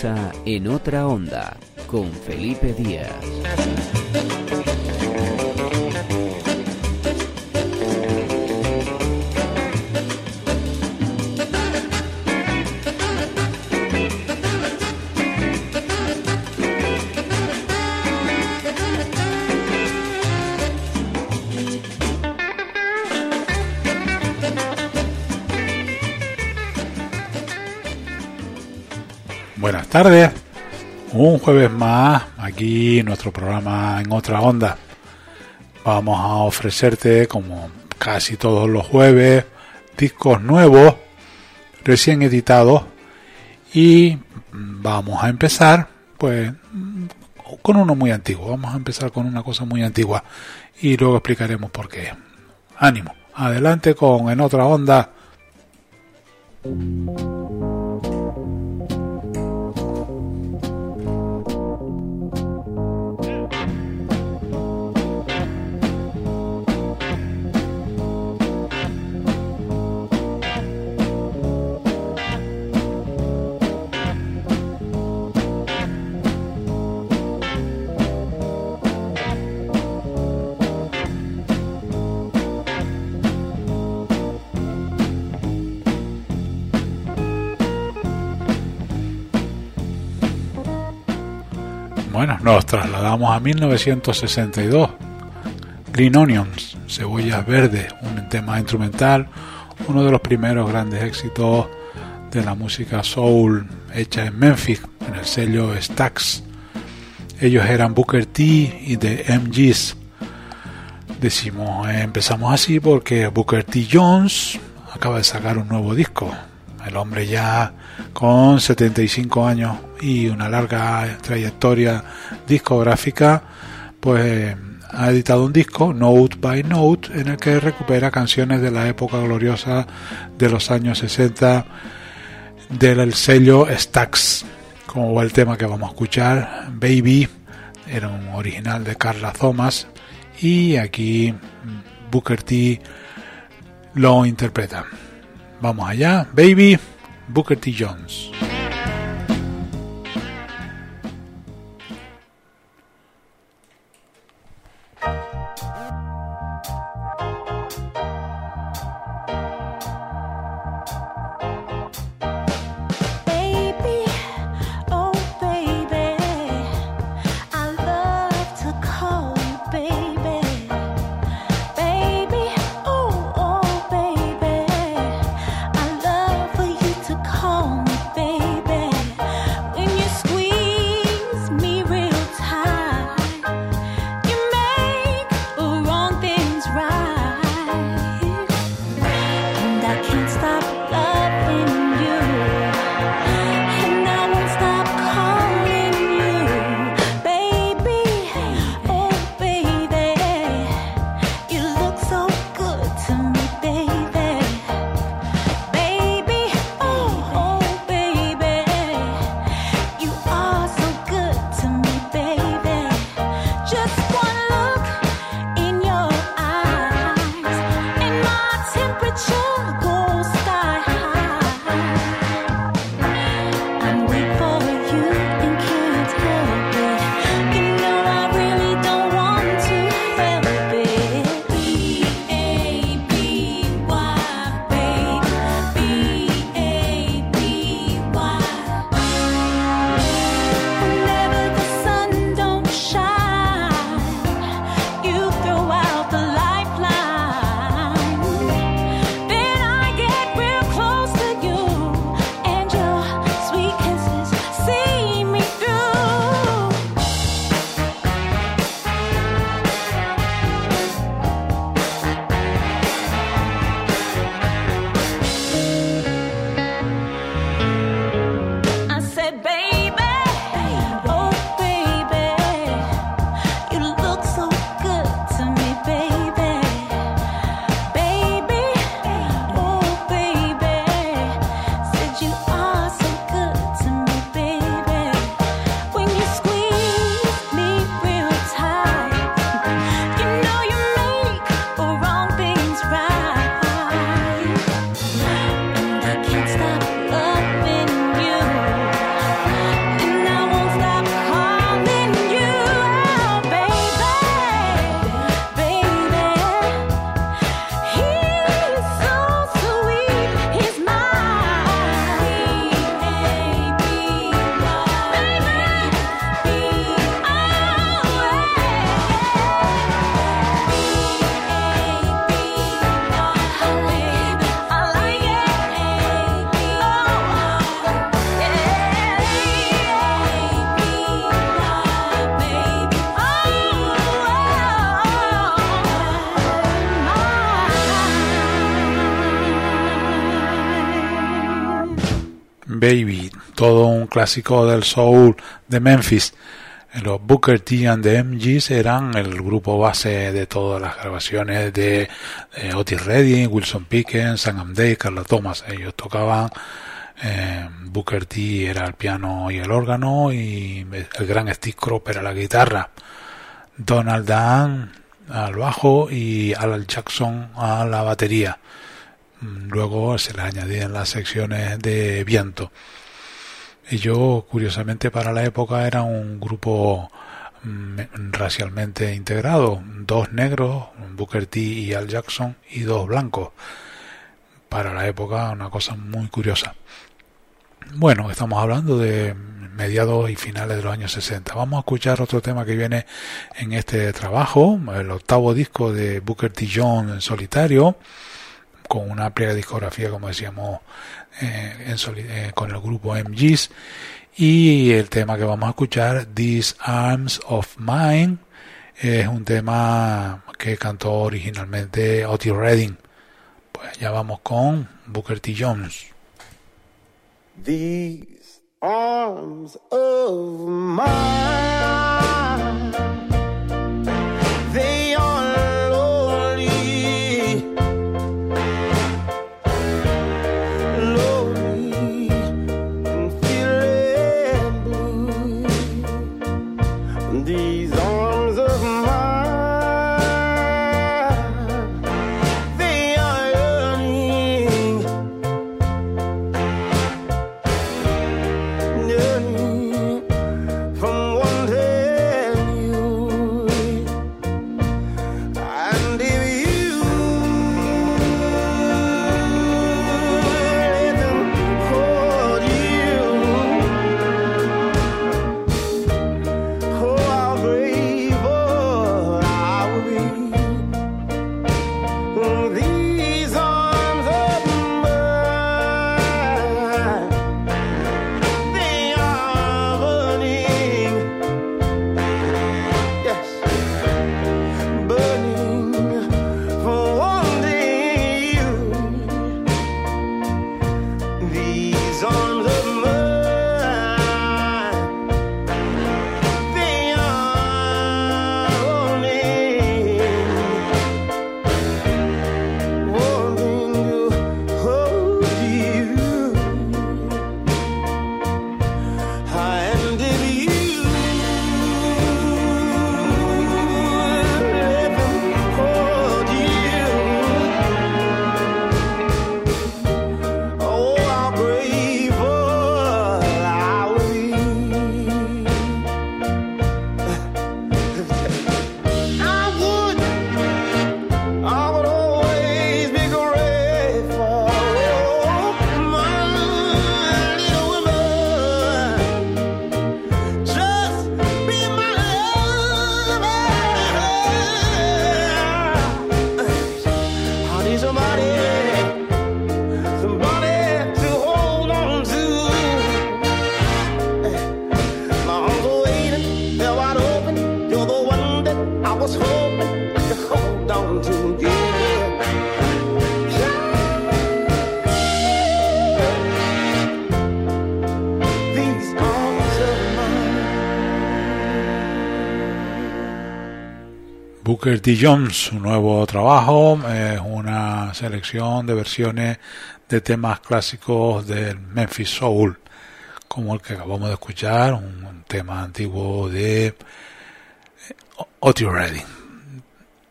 En Otra Onda con Felipe Díaz. Buenas tardes, un jueves más aquí nuestro programa en otra onda. Vamos a ofrecerte, como casi todos los jueves, discos nuevos, recién editados y vamos a empezar pues con uno muy antiguo. Vamos a empezar con una cosa muy antigua y luego explicaremos por qué. Ánimo, adelante con en otra onda. Nos trasladamos a 1962. Green Onions, Cebollas Verdes, un tema instrumental, uno de los primeros grandes éxitos de la música soul hecha en Memphis, en el sello Stax. Ellos eran Booker T y The MGs. Decimos, empezamos así porque Booker T. Jones acaba de sacar un nuevo disco. El hombre ya con 75 años y una larga trayectoria discográfica, pues ha editado un disco, Note by Note, en el que recupera canciones de la época gloriosa de los años 60 del sello Stax, como el tema que vamos a escuchar, Baby, era un original de Carla Thomas, y aquí Booker T lo interpreta. Vamos allá, Baby, Booker T. Jones. Baby, todo un clásico del soul de Memphis. Los Booker T and the MGs eran el grupo base de todas las grabaciones de, Otis Redding, Wilson Pickens, Sam Day, Carla Thomas. Ellos tocaban, eh, Booker T era el piano y el órgano y el gran Steve Cropper era la guitarra. Donald Dan al bajo y Alan Jackson a la batería. Luego se le añadían las secciones de viento. Ellos, curiosamente, para la época era un grupo mm, racialmente integrado. Dos negros, Booker T y Al Jackson, y dos blancos. Para la época, una cosa muy curiosa. Bueno, estamos hablando de mediados y finales de los años 60. Vamos a escuchar otro tema que viene en este trabajo, el octavo disco de Booker T. Jones en solitario, con una amplia discografía, como decíamos, eh, eh, con el grupo MGs. Y el tema que vamos a escuchar, These Arms of Mine, es un tema que cantó originalmente Otis Redding. Pues ya vamos con Booker T. Jones. These arms of mine, Booker T. Jones, su nuevo trabajo, es una selección de versiones de temas clásicos del Memphis Soul, como el que acabamos de escuchar, un, un tema antiguo de eh, Otis Redding.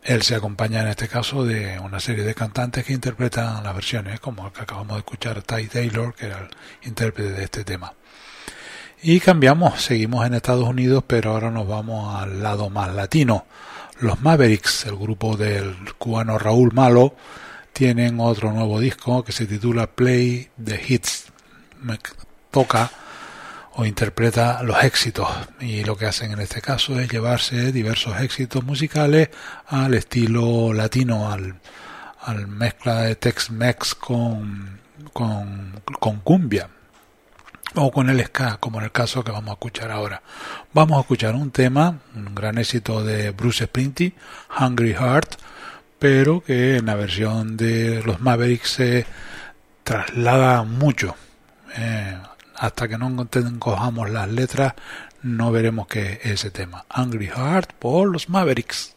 Él se acompaña en este caso de una serie de cantantes que interpretan las versiones, como el que acabamos de escuchar, Ty Taylor, que era el intérprete de este tema. Y cambiamos, seguimos en Estados Unidos, pero ahora nos vamos al lado más latino. Los Mavericks, el grupo del cubano Raúl Malo, tienen otro nuevo disco que se titula Play the Hits. Me toca o interpreta los éxitos y lo que hacen en este caso es llevarse diversos éxitos musicales al estilo latino, al, mezcla de Tex-Mex con, con cumbia o con el ska, como en el caso que vamos a escuchar ahora. Vamos a escuchar un tema, un gran éxito de Bruce Springsteen, Hungry Heart, pero que en la versión de los Mavericks se traslada mucho. Eh, hasta que no cojamos las letras, no veremos qué es ese tema. Angry Heart por los Mavericks.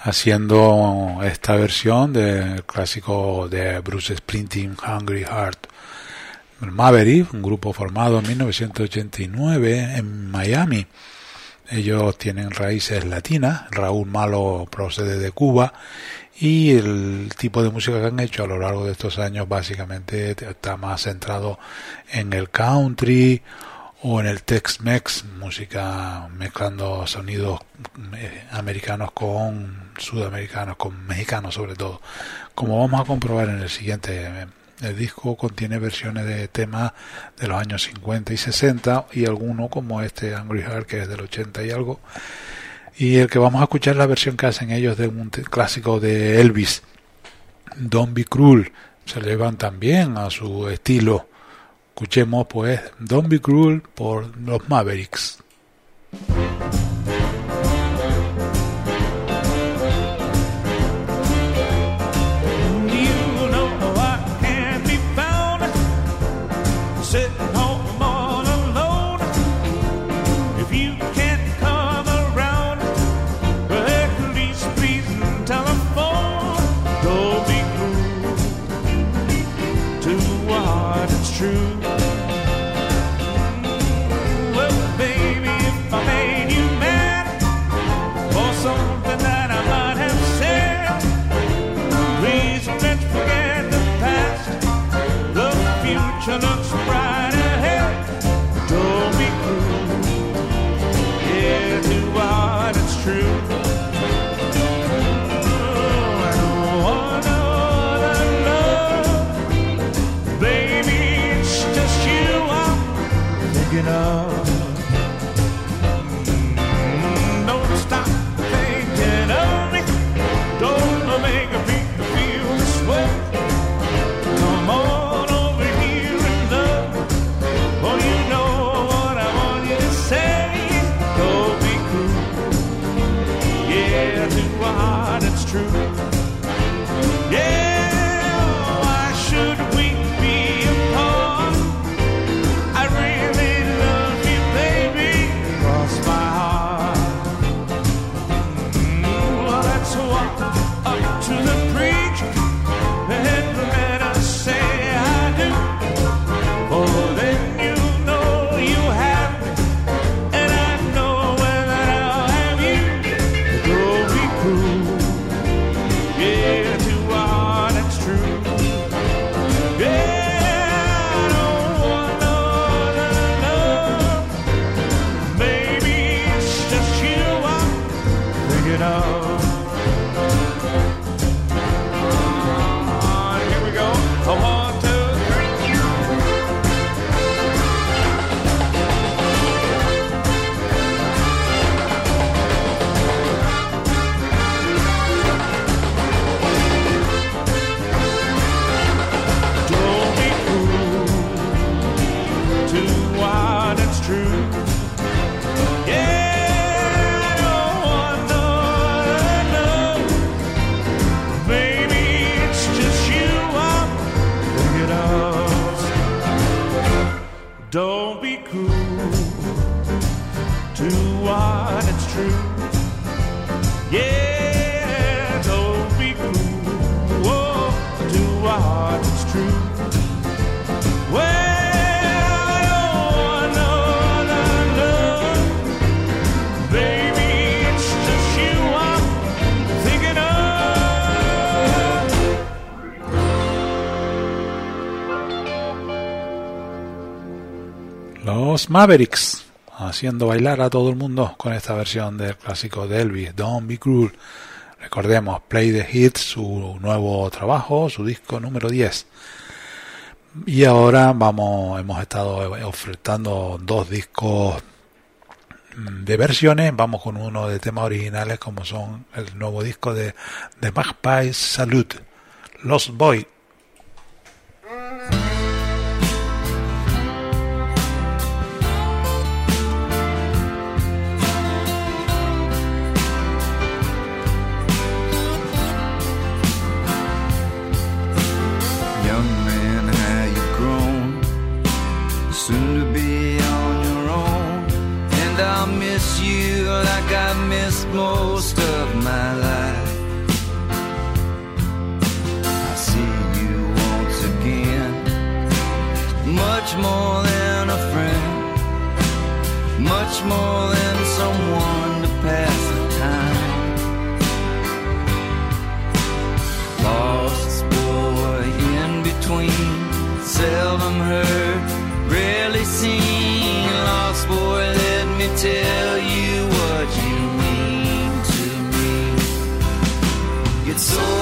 Haciendo esta versión del clásico de Bruce Springsteen Hungry Heart. Maverick, un grupo formado en 1989 en Miami. Ellos tienen raíces latinas, Raúl Malo procede de Cuba y el tipo de música que han hecho a lo largo de estos años básicamente está más centrado en el country o en el Tex-Mex, música mezclando sonidos eh, americanos con sudamericanos, con mexicanos sobre todo. Como vamos a comprobar en el siguiente, eh, el disco contiene versiones de temas de los años 50 y 60 y alguno como este Angry Heart que es del 80 y algo. Y el que vamos a escuchar es la versión que hacen ellos de un clásico de Elvis, Don't Be Cruel. Se llevan también a su estilo Escuchemos pues Don't Be Cruel por los Mavericks. Mavericks, haciendo bailar a todo el mundo con esta versión del clásico de Elvis, Don't Be Cruel. Recordemos, Play the Hits, su nuevo trabajo, su disco número 10. Y ahora vamos, hemos estado ofertando dos discos mm, de versiones. Vamos con uno de temas originales como son el nuevo disco de, The Magpie Salute, Lost Boy soon to be on your own. And I'll miss you like I missed most of my life. I see you once again, much more than a friend, much more than someone to pass the time. Lost boy in between, self tell you what you mean to me. It's so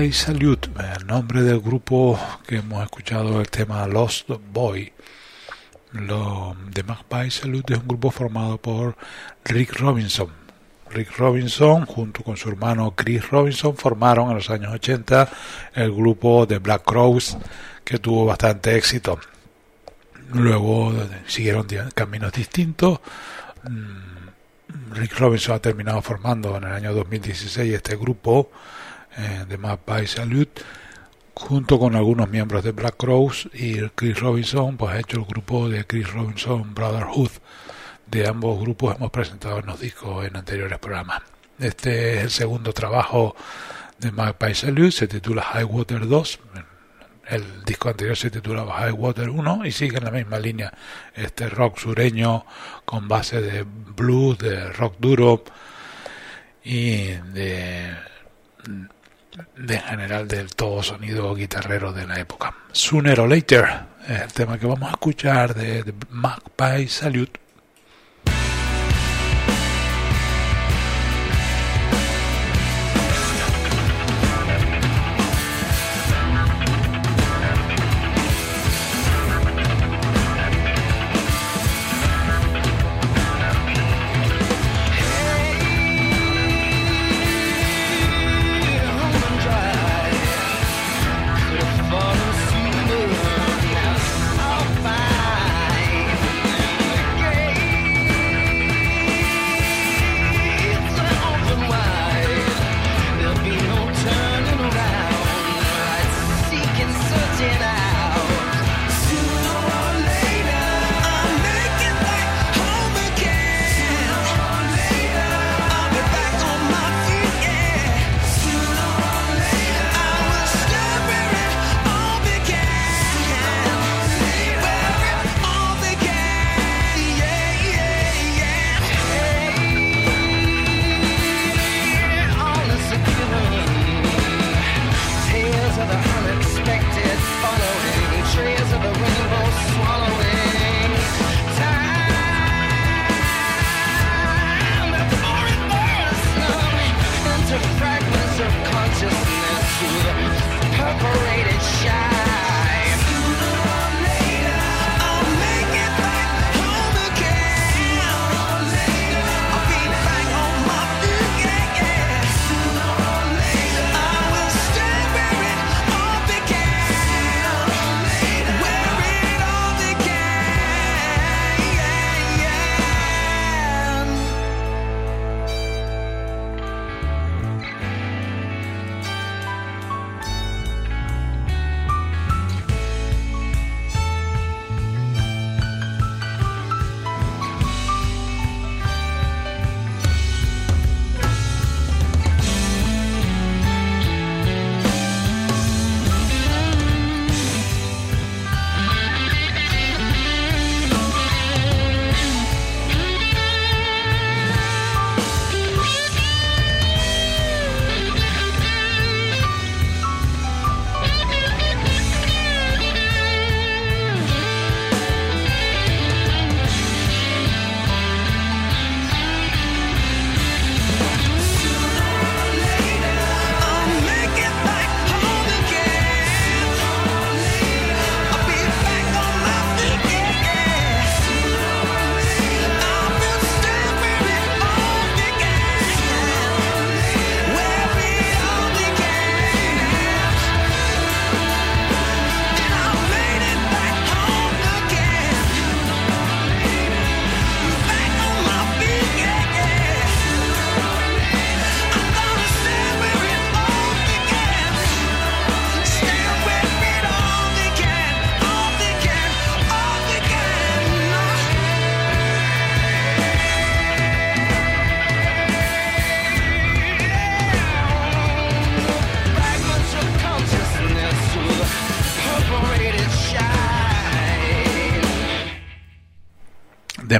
Magpie Salute, el nombre del grupo que hemos escuchado el tema Lost Boy. Lo, The Magpie Salute es un grupo formado por Rick Robinson. Rick Robinson junto con su hermano Chris Robinson formaron en los años 80 el grupo The Black Crows que tuvo bastante éxito. Luego eh, siguieron caminos distintos. Mm, Rick Robinson ha terminado formando en el año 2016 este grupo eh, de Magpie Salute junto con algunos miembros de Black Crows y Chris Robinson pues ha hecho el grupo de Chris Robinson Brotherhood. De ambos grupos hemos presentado en los discos en anteriores programas. Este es el segundo trabajo de Magpie Salute se titula High Water 2 el disco anterior se titulaba High Water 1 y sigue en la misma línea este rock sureño con base de blues de rock duro y de de en general del todo sonido guitarrero de la época. Sooner or Later el tema que vamos a escuchar de, de Magpie Salute.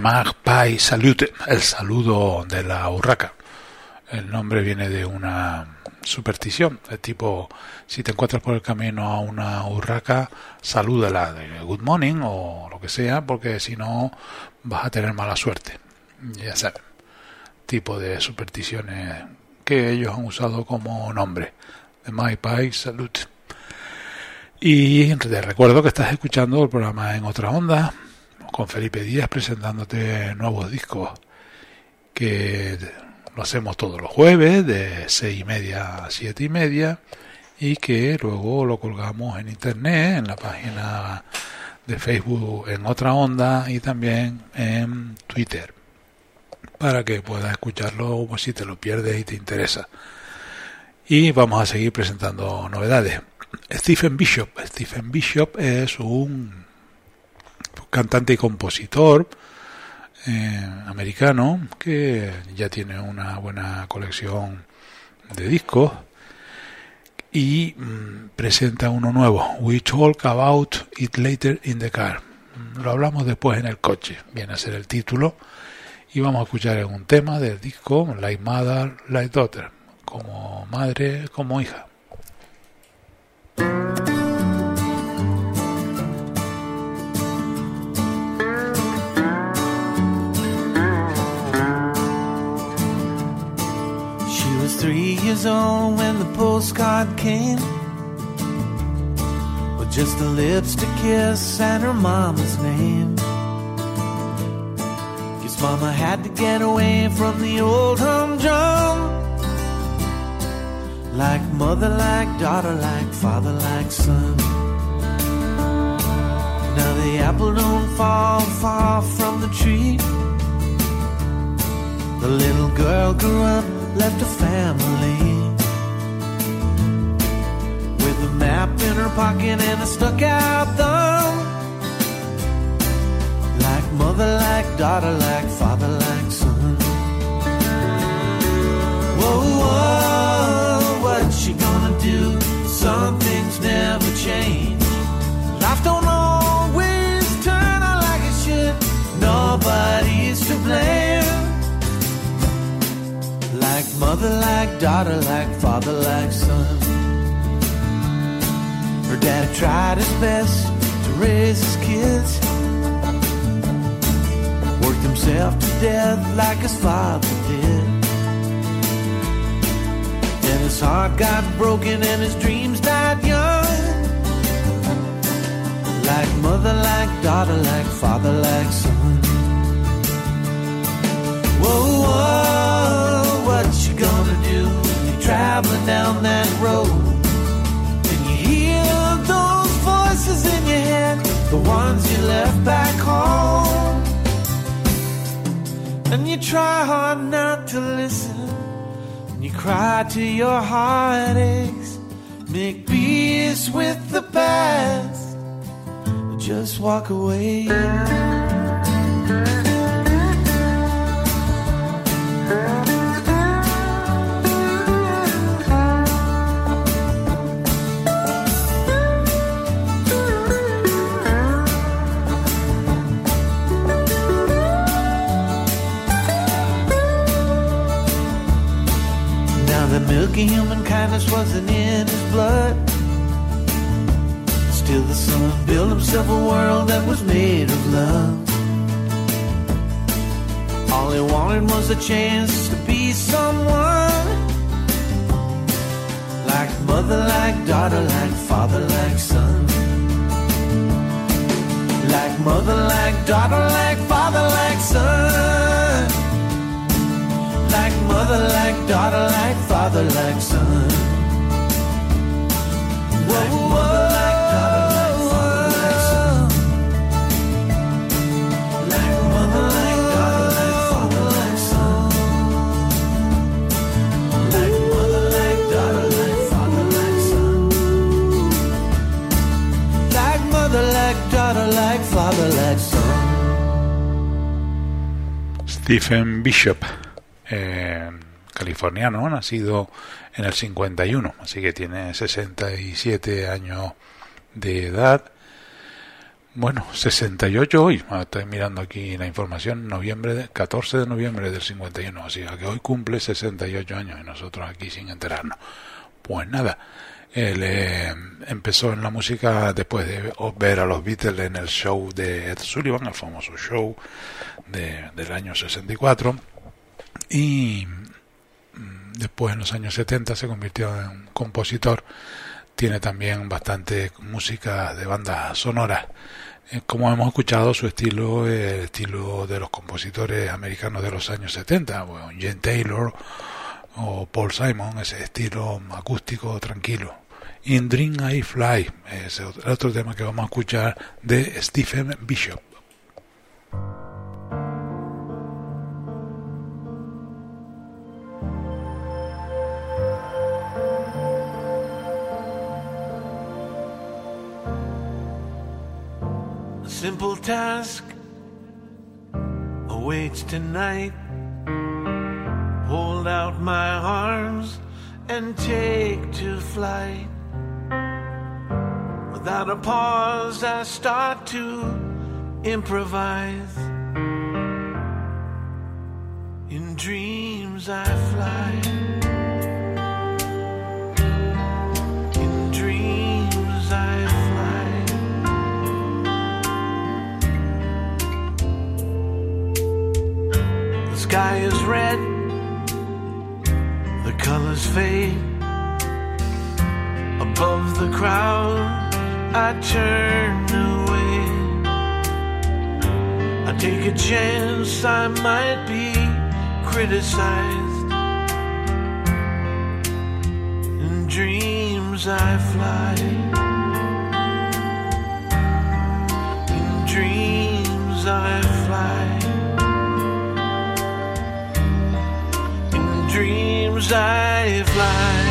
The Magpie Salute, el saludo de la urraca. El nombre viene de una superstición, de tipo, si te encuentras por el camino a una urraca, salúdala de good morning o lo que sea, porque si no vas a tener mala suerte. Ya sabes, tipo de supersticiones que ellos han usado como nombre. The Magpie Salute. Y te recuerdo que estás escuchando el programa en otra onda con Felipe Díaz presentándote nuevos discos que lo hacemos todos los jueves de seis y media a siete y media y que luego lo colgamos en internet en la página de Facebook en otra onda y también en Twitter para que puedas escucharlo si te lo pierdes y te interesa. Y vamos a seguir presentando novedades. Stephen Bishop. Stephen Bishop es un cantante y compositor eh, americano que ya tiene una buena colección de discos y mm, presenta uno nuevo, We Talk About It Later in the Car. Lo hablamos después en el coche, viene a ser el título, y vamos a escuchar un tema del disco Like Mother, Like Daughter, como madre, como hija. Three years old when the postcard came. With just a lipstick kiss and her mama's name. Guess mama had to get away from the old humdrum. Like mother, like daughter, like father, like son. Now the apple don't fall far from the tree. The little girl grew up, left a family. With a map in her pocket and a stuck out thumb. Like mother, like daughter, like father, like son. Whoa, whoa, what's she gonna do? Some things never change. Life don't always turn out like it should. Nobody's to blame. Mother, like daughter, like father, like son. Her dad tried his best to raise his kids. Worked himself to death like his father did. Then his heart got broken and his dreams died young. Like mother, like daughter, like father, like son. Whoa, whoa, what you gonna do? when You're traveling down that road. And you hear those voices in your head, the ones you left back home. And you try hard not to listen. And you cry till your heart aches. Make peace with the past. Or just walk away. Human kindness wasn't in his blood. Still the son built himself a world that was made of love. All he wanted was a chance to be someone. Like mother, like daughter, like father, like son. Like mother, like daughter, like father, like son. Mother, like daughter, like father, like son. Like mother, like daughter, like father, like son. Like mother, like daughter, like father, like son. Like mother, like daughter, like father, like son. Like mother, like daughter, like father, like son. Stephen Bishop, californiano, nacido en el 51, así que tiene 67 años de edad. Bueno, 68 hoy. Ah, Estoy mirando aquí la información. Noviembre de, 14 de noviembre del 51. Así que hoy cumple 68 años y nosotros aquí sin enterarnos. Pues nada, él eh, empezó en la música después de ver a los Beatles en el show de Ed Sullivan, el famoso show de- del año 64. Y después en los años 70 se convirtió en compositor. Tiene también bastante música de bandas sonoras. Eh, Como hemos escuchado, su estilo es el estilo de los compositores americanos de los años 70, bueno, Jane Taylor o Paul Simon, ese estilo acústico tranquilo. In Dream I Fly es el otro tema que vamos a escuchar de Stephen Bishop. Simple task awaits tonight. Hold out my arms and take to flight. Without a pause, I start to improvise. In dreams, I fly. Sky is red, the colors fade. Above the crowd, I turn away. I take a chance, I might be criticized. In dreams, I fly. In dreams, I fly. Dreams I fly.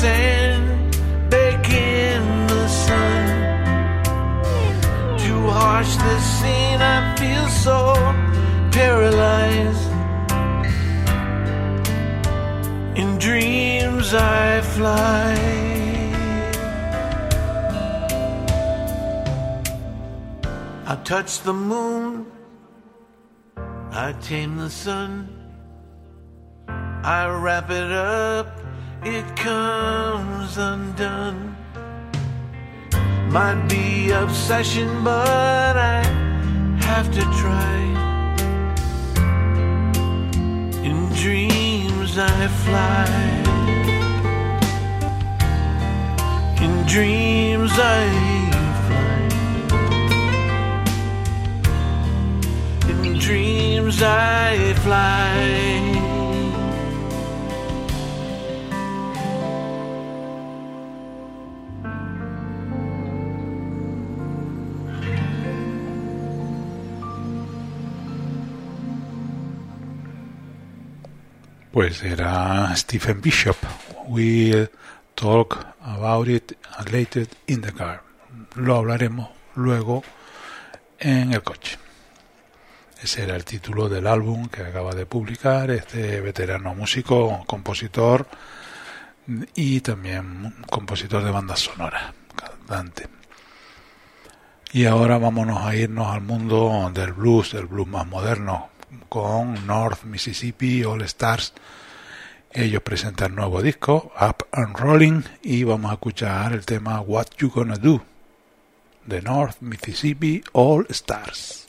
Sand, bake in the sun. To harsh this scene, I feel so paralyzed. In dreams, I fly. I touch the moon, I tame the sun, I wrap it up, it comes undone. Might be obsession, but I have to try. In dreams, I fly. In dreams, I fly. In dreams I fly. Pues era Stephen Bishop. We'll talk about it later in the car. Lo hablaremos luego en el coche. Ese era el título del álbum que acaba de publicar este veterano músico, compositor y también compositor de bandas sonoras, cantante. Y ahora vámonos a irnos al mundo del blues, del blues más moderno, con North Mississippi All Stars. Ellos presentan nuevo disco, Up and Rolling, y vamos a escuchar el tema What You Gonna Do, de North Mississippi All Stars.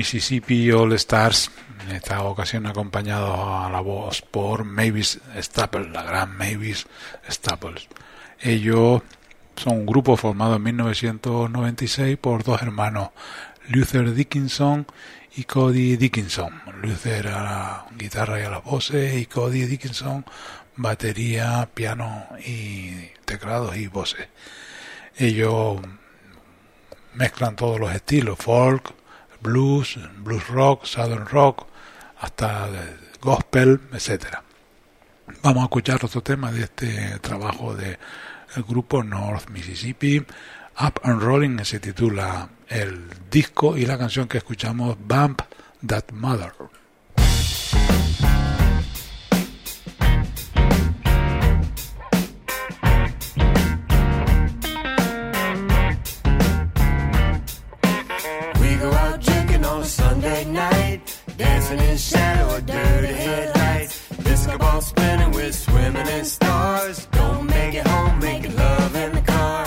Mississippi All Stars, en esta ocasión acompañados a la voz por Mavis Staples, la gran Mavis Staples. Ellos son un grupo formado en 1996 por dos hermanos, Luther Dickinson y Cody Dickinson. Luther a la guitarra y a las voces y Cody Dickinson batería, piano y teclados y voces. Ellos mezclan todos los estilos, folk, blues, blues rock, southern rock, hasta gospel, etcétera. Vamos a escuchar otro tema de este trabajo de el grupo North Mississippi. Up and Rolling se titula el disco y la canción que escuchamos Bump That Mother. We're swimming stars. Don't make it home, making love in the car.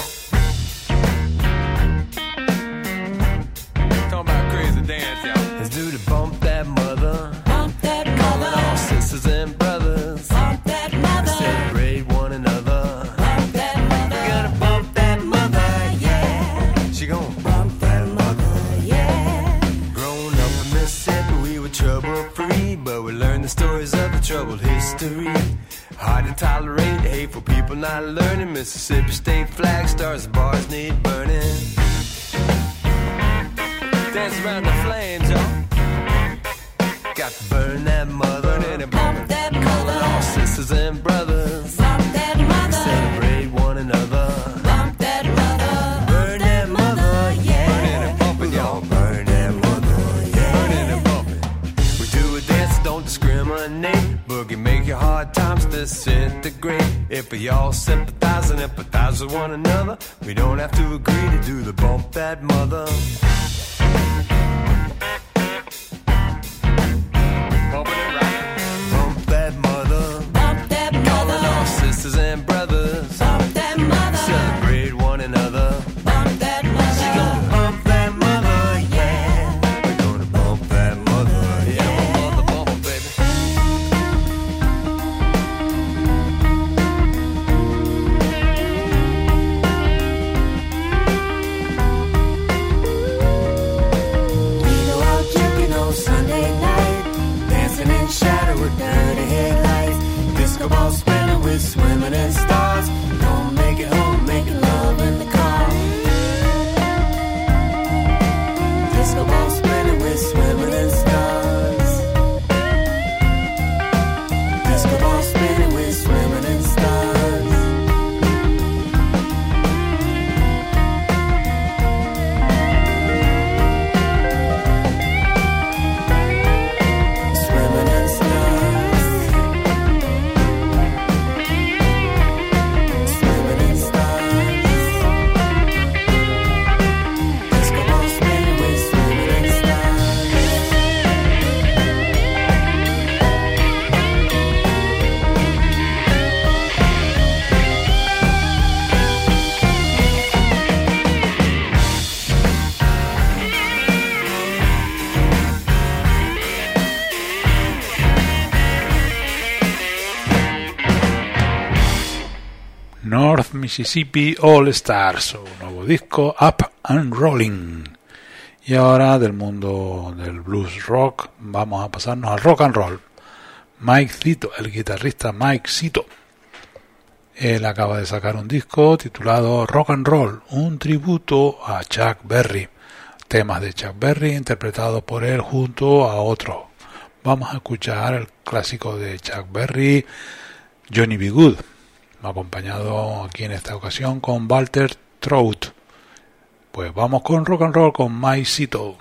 Talking about crazy dance, y'all. Let's do the bump that mother. Bump that Calling all mother. sisters and brothers. Bump that Let's mother. celebrate one another. Bump that We mother. gotta bump that mother, yeah. She gon' bump that mother. Yeah. Growing up in Mississippi, we were trouble free, but we learned the stories of the troubled history. To tolerate hateful people not learning. Mississippi state flag stars, bars need burning. Dance around the flames, y'all. Got to burn that mother and it Bump that mother. all sisters and brothers. Boogie make your hard times disintegrate. If we all sympathize and empathize with one another, we don't have to agree to do the bump that mother. Mississippi All Stars, su nuevo disco Up and Rolling. Y ahora del mundo del blues rock vamos a pasarnos al rock and roll. Mike Cito, el guitarrista Mike Cito. Él acaba de sacar un disco titulado Rock and Roll, un tributo a Chuck Berry. Temas de Chuck Berry interpretados por él junto a otros. Vamos a escuchar el clásico de Chuck Berry, Johnny B. Good acompañado aquí en esta ocasión con Walter Trout. Pues vamos con rock and roll con Mike Cito.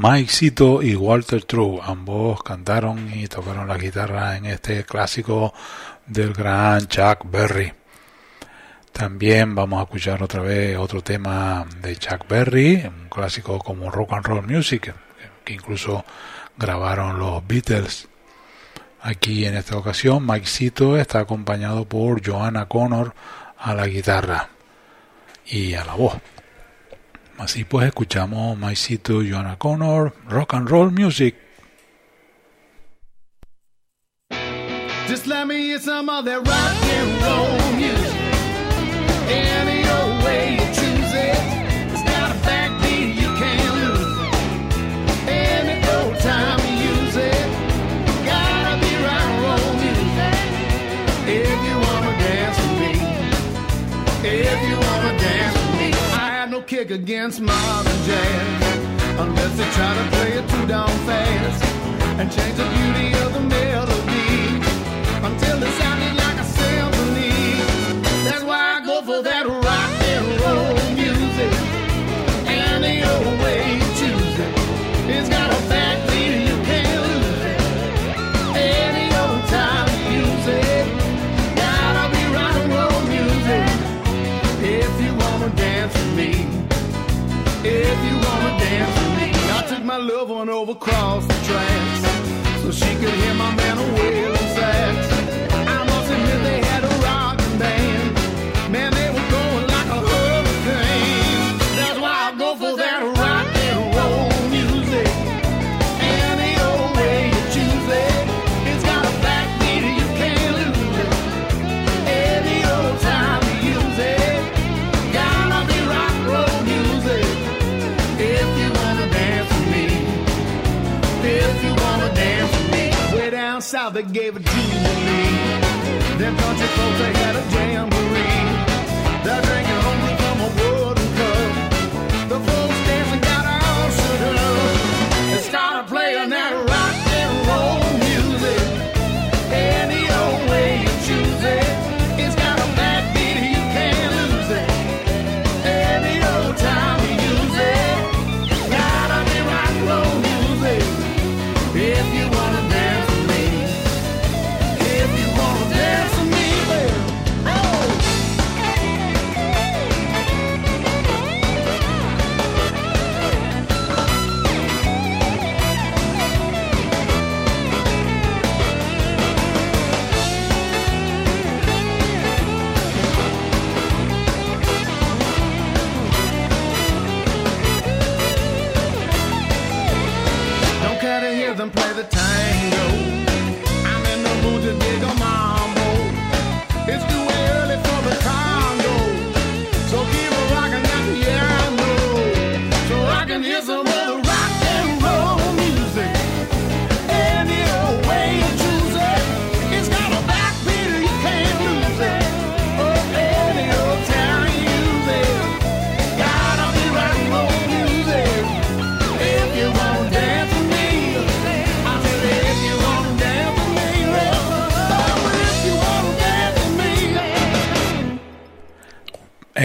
Mike Cito y Walter True, ambos cantaron y tocaron la guitarra en este clásico del gran Chuck Berry. También vamos a escuchar otra vez otro tema de Chuck Berry, un clásico como Rock and Roll Music, que incluso grabaron los Beatles. Aquí en esta ocasión Mike Cito está acompañado por Joanna Connor a la guitarra y a la voz. Así pues escuchamos Mike Cito, Joanna Connor, Rock and Roll Music. Just let me hear some of that rock and roll music. Any old way you choose it. It's got a backbeat you can't lose. Any old time you use it. Gotta be rock and roll music. If you wanna dance with me. If you kick against modern jazz. Unless they try to play it too down fast. And change the beauty of the melody until it sounded like a symphony. That's why I go for that my over across the tracks so she could hear my man a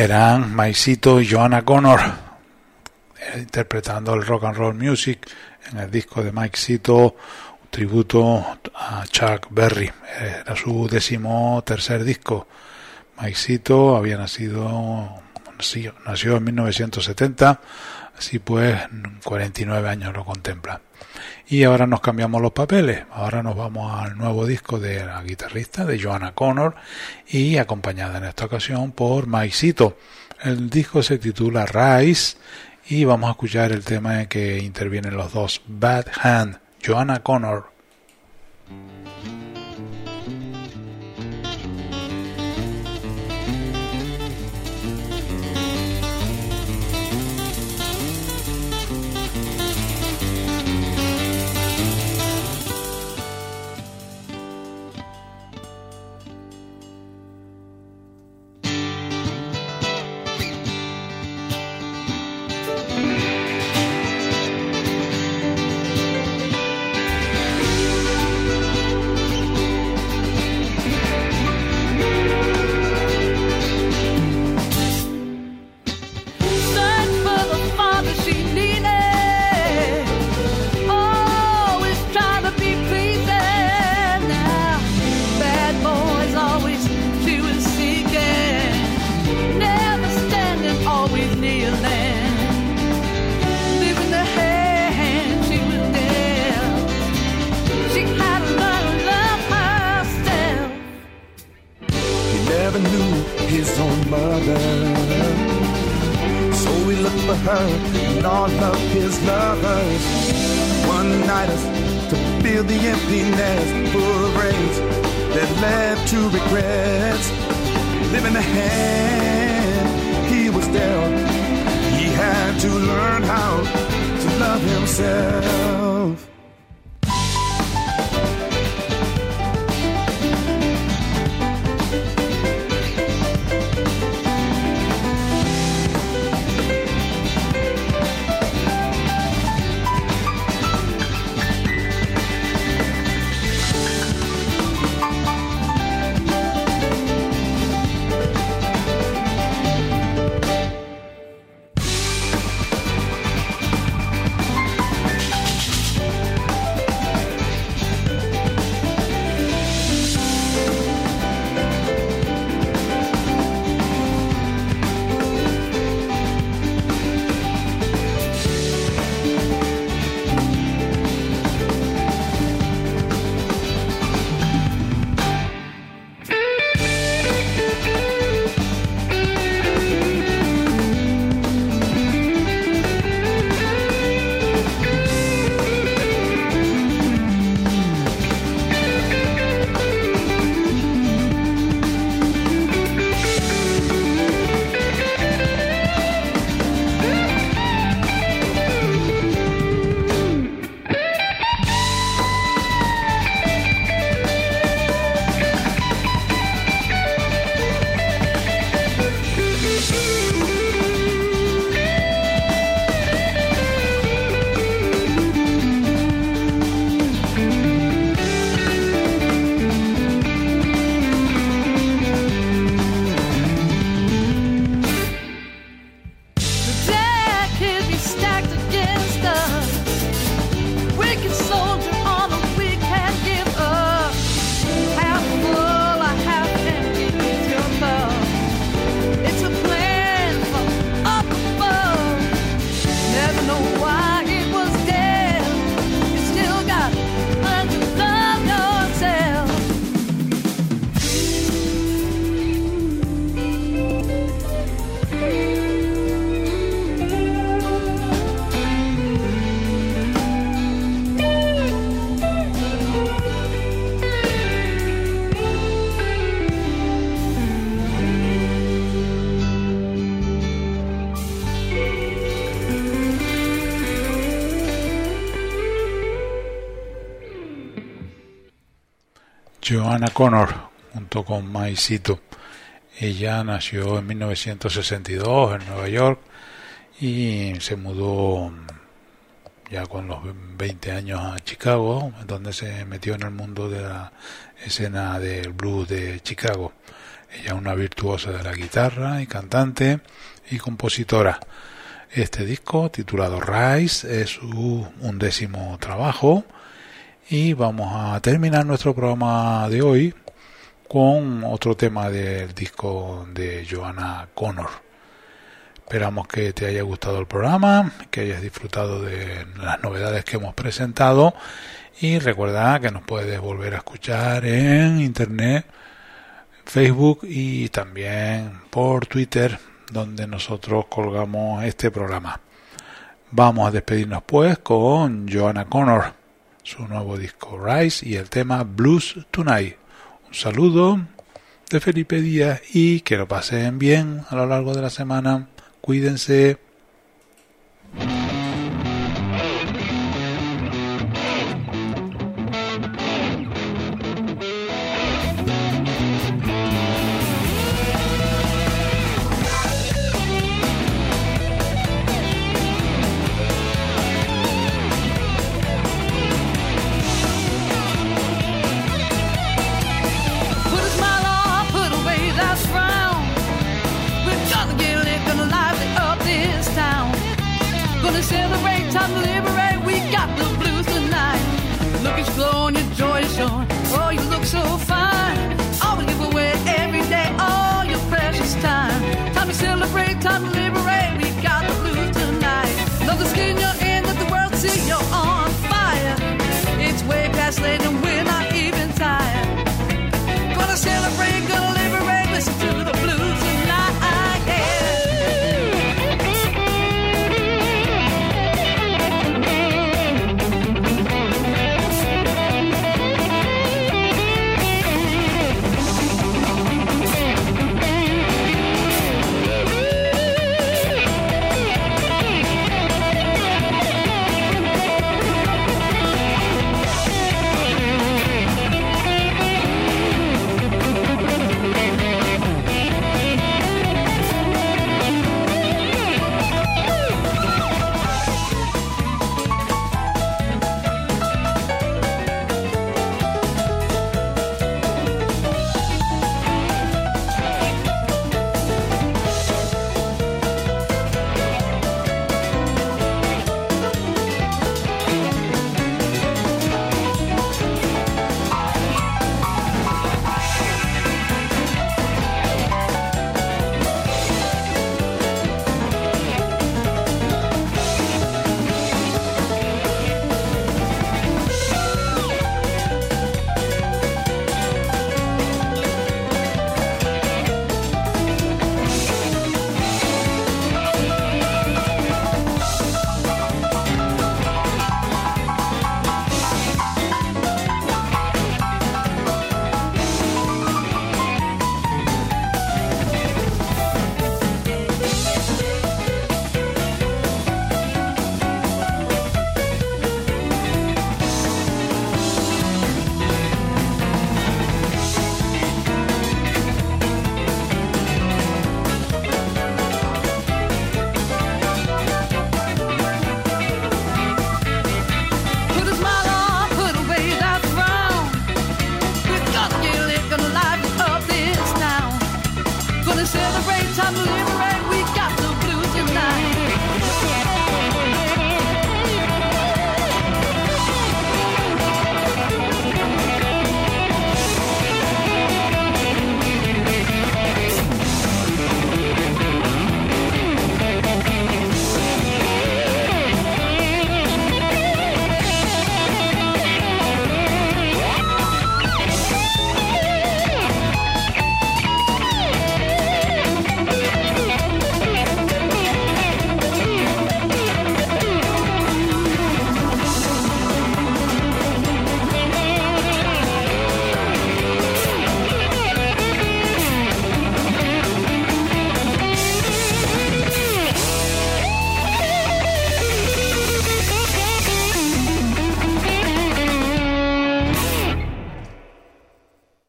Eran Maicito y Joanna Connor eh, interpretando el rock and roll music en el disco de Mike Cito, un tributo a Chuck Berry. Era su décimo tercer disco. Mike Cito había nacido, nació en 1970, así pues 49 años lo contempla. Y ahora nos cambiamos los papeles. Ahora nos vamos al nuevo disco de la guitarrista, de Joanna Connor, y acompañada en esta ocasión por Mike Cito. El disco se titula Rise y vamos a escuchar el tema en que intervienen los dos, Bad Hand, Joanna Connor. Lovers. One nighters to fill the emptiness full of rage that led to regrets. Living the hand he was dealt. He had to learn how to love himself. Joanna Connor, junto con Maicito. Ella nació en 1962 en Nueva York y se mudó ya con los 20 años a Chicago, donde se metió en el mundo de la escena del blues de Chicago. Ella es una virtuosa de la guitarra y cantante y compositora. Este disco, titulado Rise, es su undécimo trabajo y vamos a terminar nuestro programa de hoy con otro tema del disco de Joanna Connor. Esperamos que te haya gustado el programa, que hayas disfrutado de las novedades que hemos presentado y recuerda que nos puedes volver a escuchar en internet, Facebook y también por Twitter donde nosotros colgamos este programa. Vamos a despedirnos pues con Joanna Connor, su nuevo disco Rise y el tema Blues Tonight. Un saludo de Felipe Díaz y que lo pasen bien a lo largo de la semana. Cuídense.